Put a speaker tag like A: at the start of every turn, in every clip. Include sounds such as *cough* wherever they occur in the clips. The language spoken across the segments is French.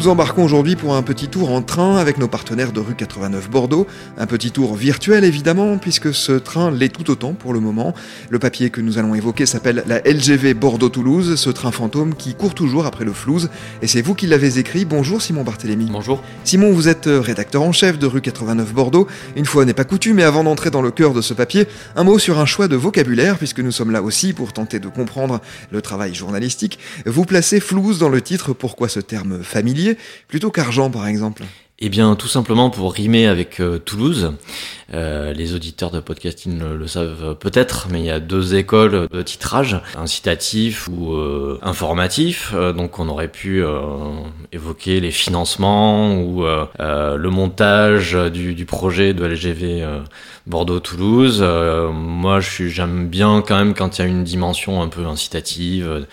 A: Nous embarquons aujourd'hui pour un petit tour en train avec nos partenaires de rue 89 Bordeaux. Un petit tour virtuel évidemment, puisque ce train l'est tout autant pour le moment. Le papier que nous allons évoquer s'appelle la LGV Bordeaux-Toulouse, ce train fantôme qui court toujours après le flouze. Et c'est vous qui l'avez écrit. Bonjour Simon Barthélémy.
B: Bonjour.
A: Simon, vous êtes rédacteur en chef de rue 89 Bordeaux. Une fois n'est pas coutume, mais avant d'entrer dans le cœur de ce papier, un mot sur un choix de vocabulaire, puisque nous sommes là aussi pour tenter de comprendre le travail journalistique. Vous placez flouze dans le titre, pourquoi ce terme familier? Plutôt qu'argent par exemple
B: eh bien, tout simplement pour rimer avec euh, Toulouse. Euh, les auditeurs de podcasting le, savent peut-être, mais il y a deux écoles de titrage, incitatif ou euh, informatif. donc, on aurait pu évoquer les financements ou le montage du, du, projet de LGV Bordeaux-Toulouse. moi, je suis, j'aime bien quand même quand il y a une dimension un peu incitative,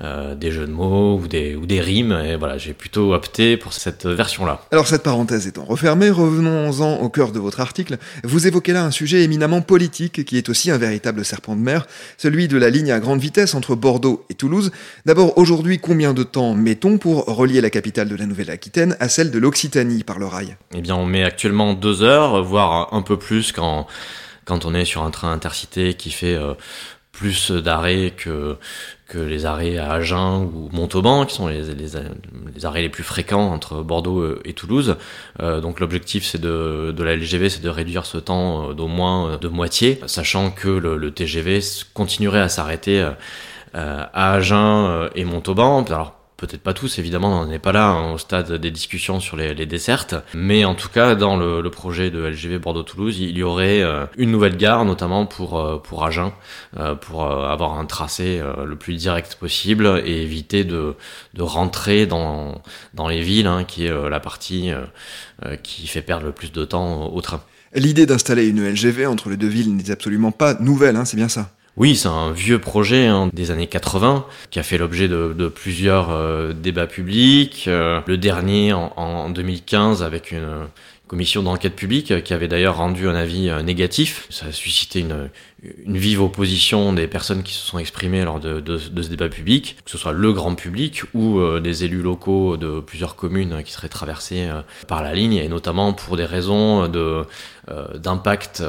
B: des jeux de mots ou des, ou des rimes. Et voilà, j'ai plutôt opté pour cette version-là.
A: Alors, cette parenthèse étant refermée, revenons-en au cœur de votre article. Vous évoquez là un sujet éminemment politique qui est aussi un véritable serpent de mer, celui de la ligne à grande vitesse entre Bordeaux et Toulouse. D'abord, aujourd'hui, combien de temps mettons pour relier la capitale de la Nouvelle-Aquitaine à celle de l'Occitanie par le rail?
B: Eh bien, on met actuellement deux heures, voire un peu plus quand, quand on est sur un train intercité qui fait euh, plus d'arrêts que, que les arrêts à Agen ou Montauban, qui sont les, les, arrêts les plus fréquents entre Bordeaux et Toulouse. Euh, donc l'objectif c'est de, de la LGV, c'est de réduire ce temps euh, d'au moins de moitié, sachant que le, TGV continuerait à s'arrêter euh, à Agen et Montauban. Alors peut-être pas tous, évidemment, on n'est pas là hein, au stade des discussions sur les, dessertes, mais en tout cas, dans le, le projet de LGV Bordeaux-Toulouse, il y aurait euh, une nouvelle gare, notamment pour, euh, pour Agen, euh, pour avoir un tracé le plus direct possible et éviter de, de rentrer dans, dans les villes, hein, qui est la partie qui fait perdre le plus de temps au train.
A: L'idée d'installer une LGV entre les deux villes n'est absolument pas nouvelle, hein, c'est bien ça?
B: Oui, c'est un vieux projet hein, des années 80 qui a fait l'objet de, plusieurs euh, débats publics. Euh, le dernier en, en, 2015 avec une commission d'enquête publique qui avait d'ailleurs rendu un avis euh, négatif. Ça a suscité une, vive opposition des personnes qui se sont exprimées lors de, de, de, ce débat public, que ce soit le grand public ou des élus locaux de plusieurs communes qui seraient traversés par la ligne, et notamment pour des raisons d'impact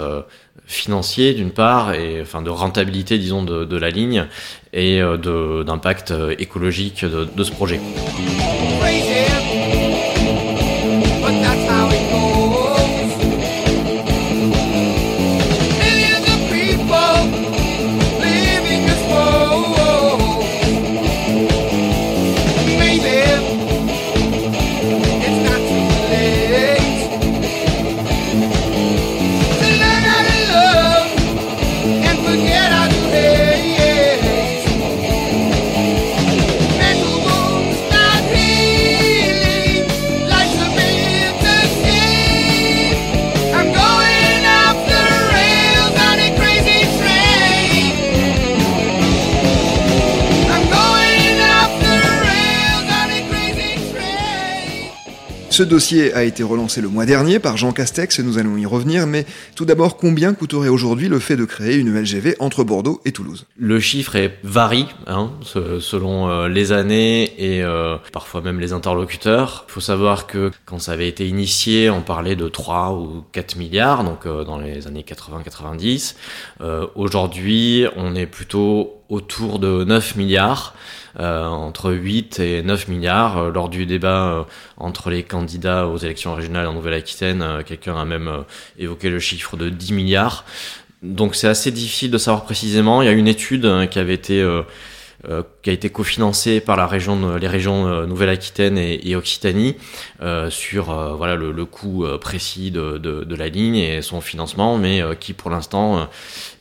B: financier d'une part et enfin de rentabilité disons de, de la ligne et euh, d'impact euh, écologique de ce projet.
A: Ce dossier a été relancé le mois dernier par Jean Castex et nous allons y revenir, mais tout d'abord, combien coûterait aujourd'hui le fait de créer une LGV entre Bordeaux et Toulouse?
B: Le chiffre varie hein, selon euh, les années et euh, parfois même les interlocuteurs. Il faut savoir que quand ça avait été initié, on parlait de 3 ou 4 milliards, donc euh, dans les années 80-90. aujourd'hui, on est plutôt autour de 9 milliards. Euh, entre 8 et 9 milliards. Euh, lors du débat euh, entre les candidats aux élections régionales en Nouvelle-Aquitaine, quelqu'un a même évoqué le chiffre de 10 milliards. Donc c'est assez difficile de savoir précisément. Il y a une étude hein, qui avait été qui a été cofinancé par la région, les régions Nouvelle-Aquitaine et, Occitanie sur voilà le, coût précis de, de, la ligne et son financement, mais qui pour l'instant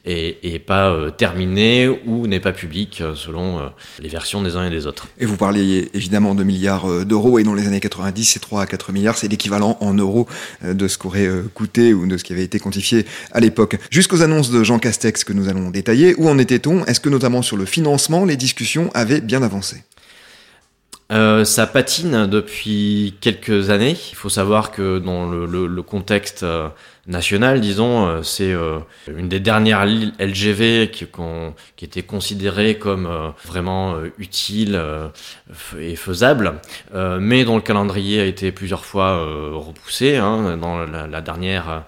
B: est, pas terminé ou n'est pas public selon les versions des uns et des autres.
A: Et vous parliez évidemment de milliards d'euros et dans les années 90, c'est 3 à 4 milliards, c'est l'équivalent en euros de ce qu'aurait coûté ou de ce qui avait été quantifié à l'époque. Jusqu'aux annonces de Jean Castex que nous allons détailler, où en était-on? Est-ce que notamment sur le financement, les discussion avait bien avancé?
B: Euh, ça patine depuis quelques années. Il faut savoir que dans le, contexte euh, national, disons, euh, c'est une des dernières LGV qui, qui était considérée comme vraiment utile et faisable, mais dont le calendrier a été plusieurs fois repoussé. Hein, dans la dernière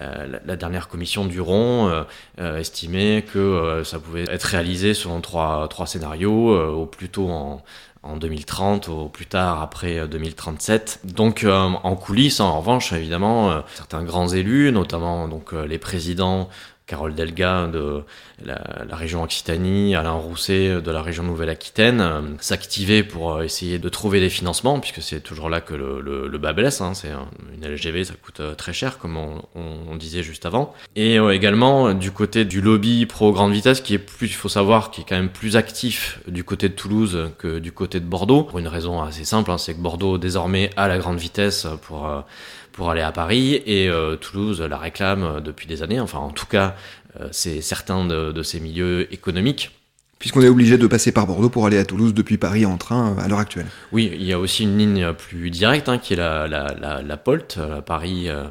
B: euh, la, dernière commission du Rond euh, euh, estimait que ça pouvait être réalisé selon trois, trois scénarios, au plus tôt en, en 2030 au plus tard après 2037. Donc en coulisses, en revanche, évidemment, certains grands élus, notamment donc les présidents Carole Delga de la, région Occitanie, Alain Rousset de la région Nouvelle-Aquitaine, euh, s'activer pour euh, essayer de trouver des financements, puisque c'est toujours là que le, le, bas blesse. Hein, c'est une LGV, ça coûte euh, très cher, comme on, disait juste avant. Et également du côté du lobby pro grande vitesse, qui est plus, il faut savoir, qui est quand même plus actif du côté de Toulouse que du côté de Bordeaux, pour une raison assez simple, hein, c'est que Bordeaux désormais a la grande vitesse pour pour aller à Paris et euh, Toulouse la réclame depuis des années. Enfin, en tout cas, euh, c'est certains de, ces milieux économiques.
A: Puisqu'on est obligé de passer par Bordeaux pour aller à Toulouse depuis Paris en train à l'heure actuelle.
B: Oui, il y a aussi une ligne plus directe hein, qui est la, la, la, la POLT, Paris, euh,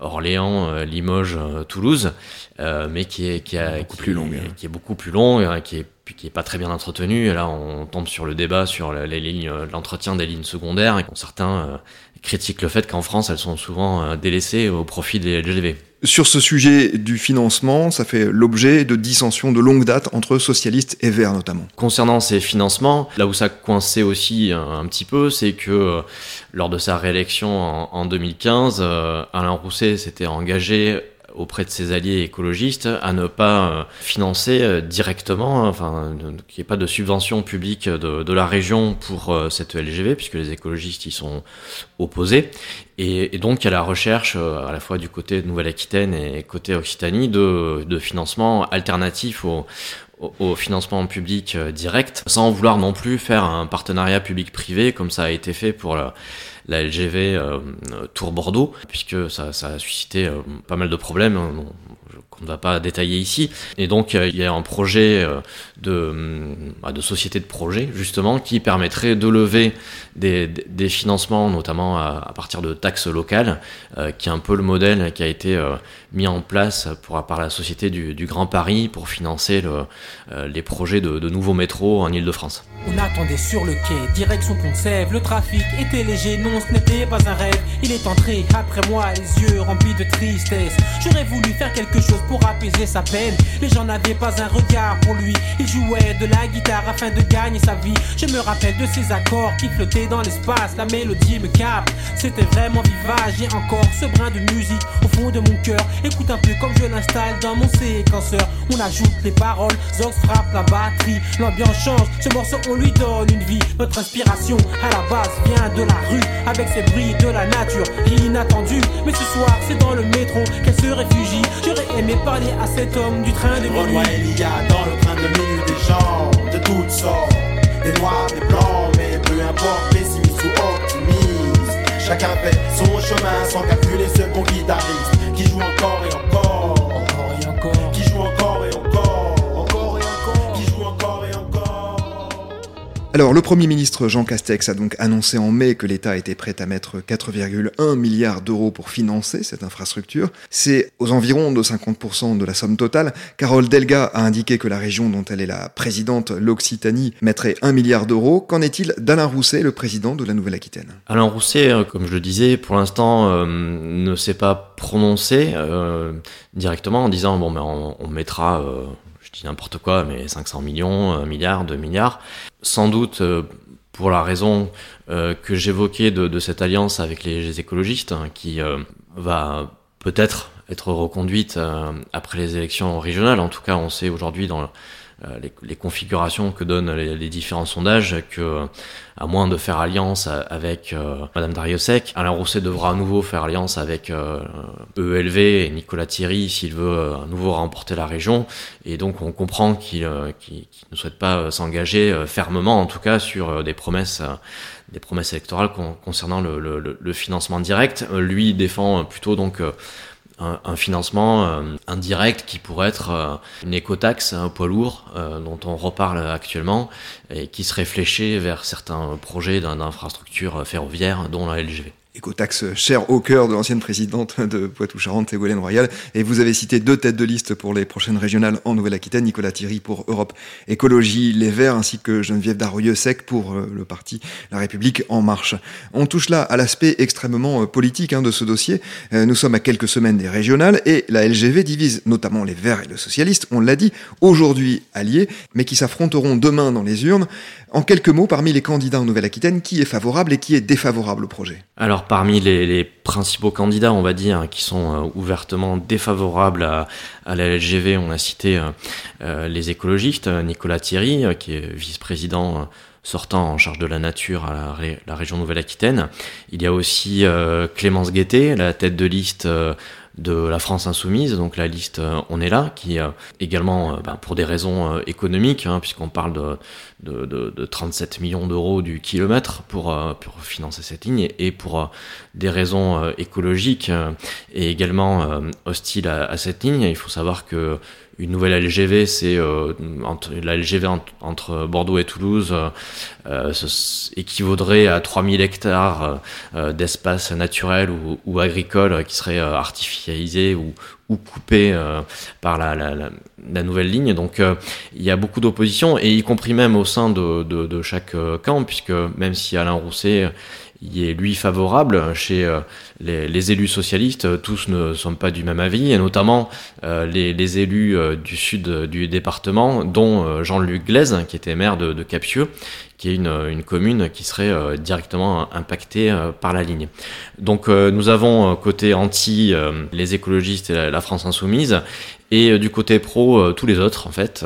B: Orléans, Limoges, Toulouse, mais qui est, qui, a,
A: beaucoup plus longue,
B: hein. qui est beaucoup plus longue, hein, qui est qui est pas très bien entretenu. Et là, on tombe sur le débat sur les lignes, l'entretien des lignes secondaires, et certains critique le fait qu'en France, elles sont souvent euh, délaissées au profit des LGV.
A: Sur ce sujet du financement, ça fait l'objet de dissensions de longue date entre socialistes et verts notamment.
B: Concernant ces financements, là où ça coinçait aussi un, petit peu, c'est que euh, lors de sa réélection en, 2015, euh, Alain Rousset s'était engagé auprès de ses alliés écologistes à ne pas euh, financer euh, directement, enfin, qu'il n'y ait pas de subvention publique de, la région pour euh, cette LGV, puisque les écologistes y sont opposés. Et, donc, il y a la recherche, à la fois du côté de Nouvelle-Aquitaine et côté Occitanie, de, de financement alternatif au financement public direct, sans vouloir non plus faire un partenariat public-privé comme ça a été fait pour la, LGV euh, Tour Bordeaux, puisque ça, ça a suscité euh, pas mal de problèmes hein, qu'on ne va pas détailler ici. Et donc il y a un projet euh, de, bah, de société de projet justement qui permettrait de lever des, financements, notamment à, partir de taxes locales, qui est un peu le modèle qui a été mis en place pour, par la Société du, Grand Paris pour financer le, les projets de, de nouveaux métros en Ile-de-France.
C: On attendait sur le quai, direction Pont-Sèvres, le trafic était léger, non ce n'était pas un rêve. Il est entré après moi, les yeux remplis de tristesse. J'aurais voulu faire quelque chose pour apaiser sa peine. Les gens n'avaient pas un regard pour lui. Il jouait de la guitare afin de gagner sa vie. Je me rappelle de ces accords qui flottaient dans l'espace. La mélodie me capte, c'était vraiment vivage. J'ai encore ce brin de musique au fond de mon cœur. Écoute un peu comme je l'installe dans mon séquenceur. On ajoute les paroles, Zox frappe la batterie. L'ambiance change, ce morceau on lui donne une vie. Notre inspiration à la base vient de la rue avec ses bruits de la nature inattendu. Mais ce soir, c'est dans le métro qu'elle se réfugie. J'aurais aimé parler à cet homme du train de minuit.
D: il y a dans le train de minuit des gens de toutes sortes, des noirs, des blancs, mais peu importe. Chacun fait son chemin sans calculer ce bon guitariste qui joue encore
A: Alors, le Premier ministre Jean Castex a donc annoncé en mai que l'État était prêt à mettre 4,1 milliards d'euros pour financer cette infrastructure. C'est aux environs de 50% de la somme totale. Carole Delga a indiqué que la région dont elle est la présidente, l'Occitanie, mettrait 1 milliard d'euros. Qu'en est-il d'Alain Rousset, le président de la Nouvelle-Aquitaine?
B: Alain Rousset, euh, comme je le disais, pour l'instant euh, ne s'est pas prononcé euh, directement en disant bon, mais ben, on, mettra je dis n'importe quoi, mais 500 millions, 1 milliard, 2 milliards. Sans doute euh, pour la raison euh, que j'évoquais de, cette alliance avec les, écologistes, hein, qui euh, va peut-être être reconduite après les élections régionales. En tout cas, on sait aujourd'hui dans euh, les, configurations que donnent les, différents sondages, que à moins de faire alliance avec euh, Madame Dariussec, Alain Rousset devra à nouveau faire alliance avec euh, ELV et Nicolas Thierry s'il veut à nouveau remporter la région. Et donc on comprend qu'il ne souhaite pas s'engager fermement, en tout cas, sur des promesses des promesses électorales concernant le, le, financement direct. Lui défend plutôt donc un, financement euh, indirect qui pourrait être euh, une écotaxe, un poids lourd euh, dont on reparle actuellement et qui serait fléché vers certains projets d'infrastructures ferroviaires dont la LGV
A: écotaxe cher au cœur de l'ancienne présidente de Poitou-Charentes, Ségolène Royal. Et vous avez cité deux têtes de liste pour les prochaines régionales en Nouvelle-Aquitaine, Nicolas Thierry pour Europe Écologie Les Verts, ainsi que Geneviève Darrieux-Sec pour euh, le parti La République En Marche. On touche là à l'aspect extrêmement euh, politique hein, de ce dossier. Euh, nous sommes à quelques semaines des régionales et la LGV divise notamment les Verts et le Socialiste, on l'a dit, aujourd'hui alliés, mais qui s'affronteront demain dans les urnes. En quelques mots, parmi les candidats en Nouvelle-Aquitaine, qui est favorable et qui est défavorable au projet?
B: Alors, parmi les, principaux candidats, on va dire, qui sont euh, ouvertement défavorables à, la LGV, on a cité euh, euh, les écologistes, Nicolas Thierry, qui est vice-président sortant en charge de la nature à la, région Nouvelle-Aquitaine. Il y a aussi Clémence Guettet, la tête de liste de la France insoumise, donc la liste euh, On est là, qui euh, également, euh, bah, pour des raisons économiques, hein, puisqu'on parle de, de, de, 37 millions d'euros du kilomètre pour, pour financer cette ligne, et, pour des raisons écologiques et également hostile à, à, cette ligne. Il faut savoir que une nouvelle LGV, c'est euh, la LGV entre Bordeaux et Toulouse euh, équivaudrait à 3000 hectares euh, d'espace naturel ou, agricole qui seraient artificialisés ou, ou coupés par la, nouvelle ligne. Donc il y a beaucoup d'opposition, et y compris même au sein de, de, de chaque camp, puisque même si Alain Rousset y est lui favorable chez euh, les, élus socialistes. Tous ne sont pas du même avis, et notamment euh, les, élus euh, du sud du département, dont Jean-Luc Glaise, qui était maire de, de Capieux, qui est une, commune qui serait directement impactée par la ligne. Donc nous avons côté anti les écologistes et la, France insoumise, et du côté pro tous les autres en fait,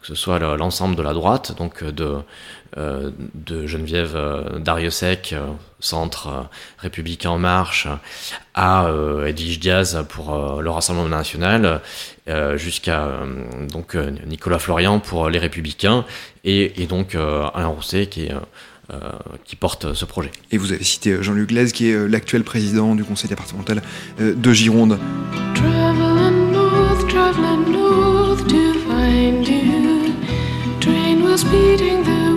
B: que ce soit l'ensemble de la droite, donc de euh, de Geneviève euh, Dariussec, euh, centre républicain en marche, à Edwige Diaz pour le Rassemblement national, jusqu'à donc Nicolas Florian pour les Républicains, et, donc Alain Rousset qui qui porte ce projet.
A: Et vous avez cité Jean-Luc Glaise, qui est l'actuel président du conseil départemental de Gironde.
E: so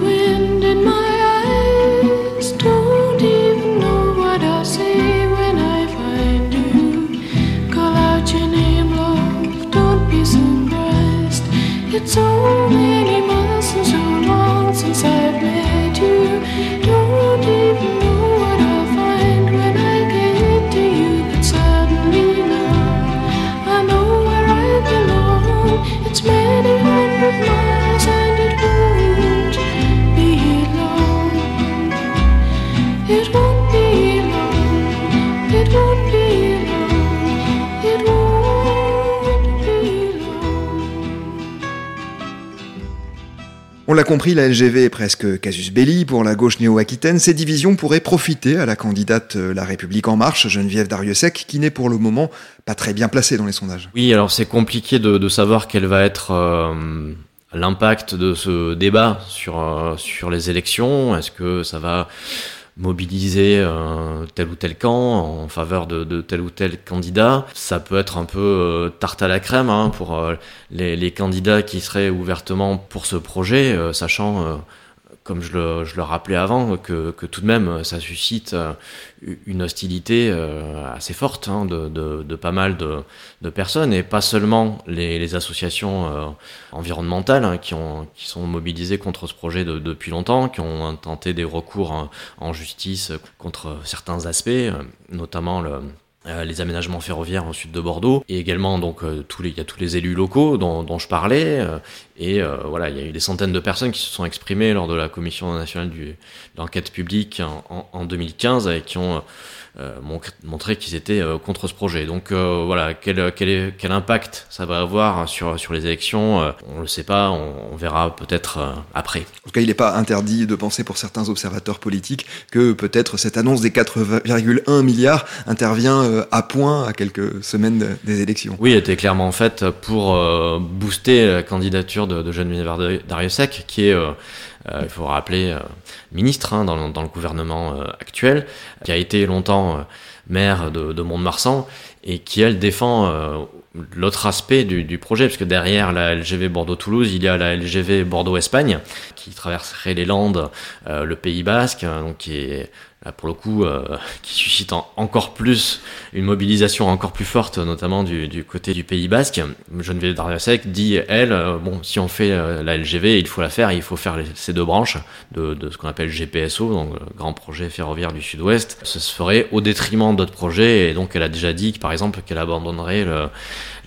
A: On l'a compris, la LGV est presque casus belli pour la gauche néo-aquitaine. Ces divisions pourraient profiter à la candidate euh, La République En Marche, Geneviève Dariussec, qui n'est pour le moment pas très bien placée dans les sondages.
B: Oui, alors c'est compliqué de, savoir quel va être euh, l'impact de ce débat sur, euh, sur les élections. Est-ce que ça va mobiliser euh, tel ou tel camp en faveur de, tel ou tel candidat. Ça peut être un peu euh, tarte à la crème hein, pour euh, les, les, candidats qui seraient ouvertement pour ce projet, sachant comme je le, je le, rappelais avant, que, que, tout de même ça suscite euh, une hostilité euh, assez forte hein, de, de, de, pas mal de, de, personnes, et pas seulement les, les associations euh, environnementales hein, qui, ont, qui sont mobilisées contre ce projet depuis longtemps, qui ont tenté des recours en, en justice contre certains aspects, notamment le, euh, les aménagements ferroviaires au sud de Bordeaux et également donc euh, tous les il y a tous les élus locaux dont, je parlais euh, et euh, voilà il y a eu des centaines de personnes qui se sont exprimées lors de la commission nationale du, de publique en, en, en 2015 et qui ont euh, mon- montré qu'ils étaient euh, contre ce projet. Donc euh, voilà, quel, quel, est- quel impact ça va avoir sur, sur les élections euh, On le sait pas, on, on verra peut-être après.
A: En tout cas, il n'est pas interdit de penser pour certains observateurs politiques que peut-être cette annonce des 4,1 milliards intervient euh, à point à quelques semaines de- des élections.
B: Oui, elle était clairement faite pour euh, booster la candidature de, de Geneviève Darrieussecq, qui est, il faut rappeler, euh, ministre hein, dans, dans le gouvernement euh, actuel, qui a été longtemps euh, maire de, de Mont-de-Marsan et qui, elle, défend euh, l'autre aspect du, du projet, parce que derrière la LGV Bordeaux-Toulouse, il y a la LGV Bordeaux-Espagne, qui traverserait les Landes, euh, le Pays Basque, hein, donc qui est pour le coup, euh, *laughs* qui suscite en- encore plus une mobilisation encore plus forte, notamment du, du côté du Pays Basque. Geneviève Darrieussecq dit, elle, euh, bon, si on fait euh, la LGV, il faut la faire, il faut faire ces deux branches de, de ce qu'on appelle GPSO, donc le Grand Projet Ferroviaire du Sud-Ouest. Ce se ferait au détriment d'autres projets, et donc elle a déjà dit, par exemple, qu'elle abandonnerait le-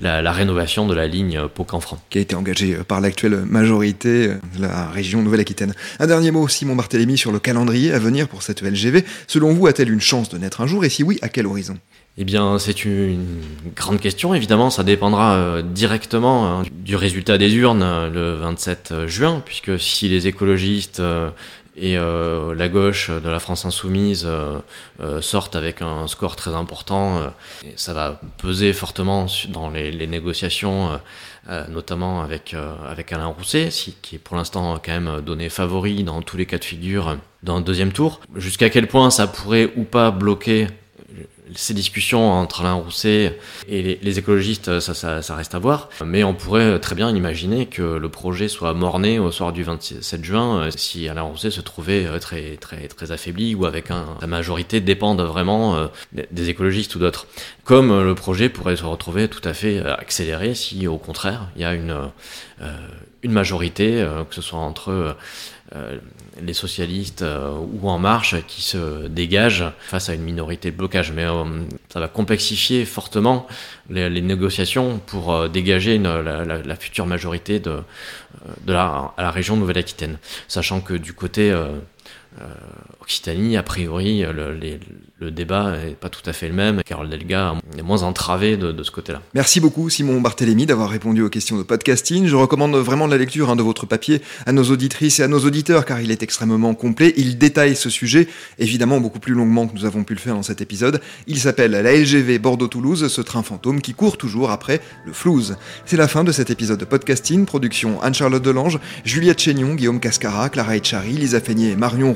B: la, la rénovation de la ligne Pau-Canfranc.
A: qui a été engagé euh, par l'actuelle majorité euh, de la région Nouvelle-Aquitaine. Un dernier mot, Simon Barthélémy, sur le calendrier à venir pour cette LGV. Selon vous, a-t-elle une chance de naître un jour Et si oui, à quel horizon?
B: Eh bien, c'est une grande question. Évidemment, ça dépendra euh, directement hein, du résultat des urnes euh, le 27 juin, puisque si les écologistes euh, et euh, la gauche de la France insoumise euh, euh, sortent avec un score très important, euh, et ça va peser fortement dans les, les négociations, euh, euh, notamment avec avec Alain Rousset, si, qui est pour l'instant quand même donné favori dans tous les cas de figure dans le deuxième tour. Jusqu'à quel point ça pourrait ou pas bloquer ces discussions entre Alain Rousset et les, écologistes, ça, reste à voir. Mais on pourrait très bien imaginer que le projet soit morné au soir du 27 juin euh, si Alain Rousset se trouvait euh, très, très, très affaibli ou avec un, la majorité dépende vraiment euh, des écologistes ou d'autres. Comme le projet pourrait se retrouver tout à fait accéléré si au contraire il y a une, une majorité, que ce soit entre les socialistes euh, ou En Marche qui se dégagent face à une minorité de blocage. Mais euh, ça va complexifier fortement les, les négociations pour euh, dégager une- la, la- la future majorité de, euh, de la, à la région Nouvelle-Aquitaine. Sachant que du côté euh, euh, Occitanie, a priori, le, les- le débat n'est pas tout à fait le même. Carole Delga est moins entravée de, de ce côté-là.
A: Merci beaucoup Simon Barthélémy d'avoir répondu aux questions de podcasting. Je recommande vraiment la lecture hein, de votre papier à nos auditrices et à nos auditeurs car il est extrêmement complet. Il détaille ce sujet, évidemment beaucoup plus longuement que nous avons pu le faire dans cet épisode. Il s'appelle la LGV Bordeaux-Toulouse, ce train fantôme qui court toujours après le flouze. C'est la fin de cet épisode de podcasting, production Anne-Charlotte Delange, Juliette Chénion, Guillaume Cascara, Clara Etchari, Lisa Feignet et Marion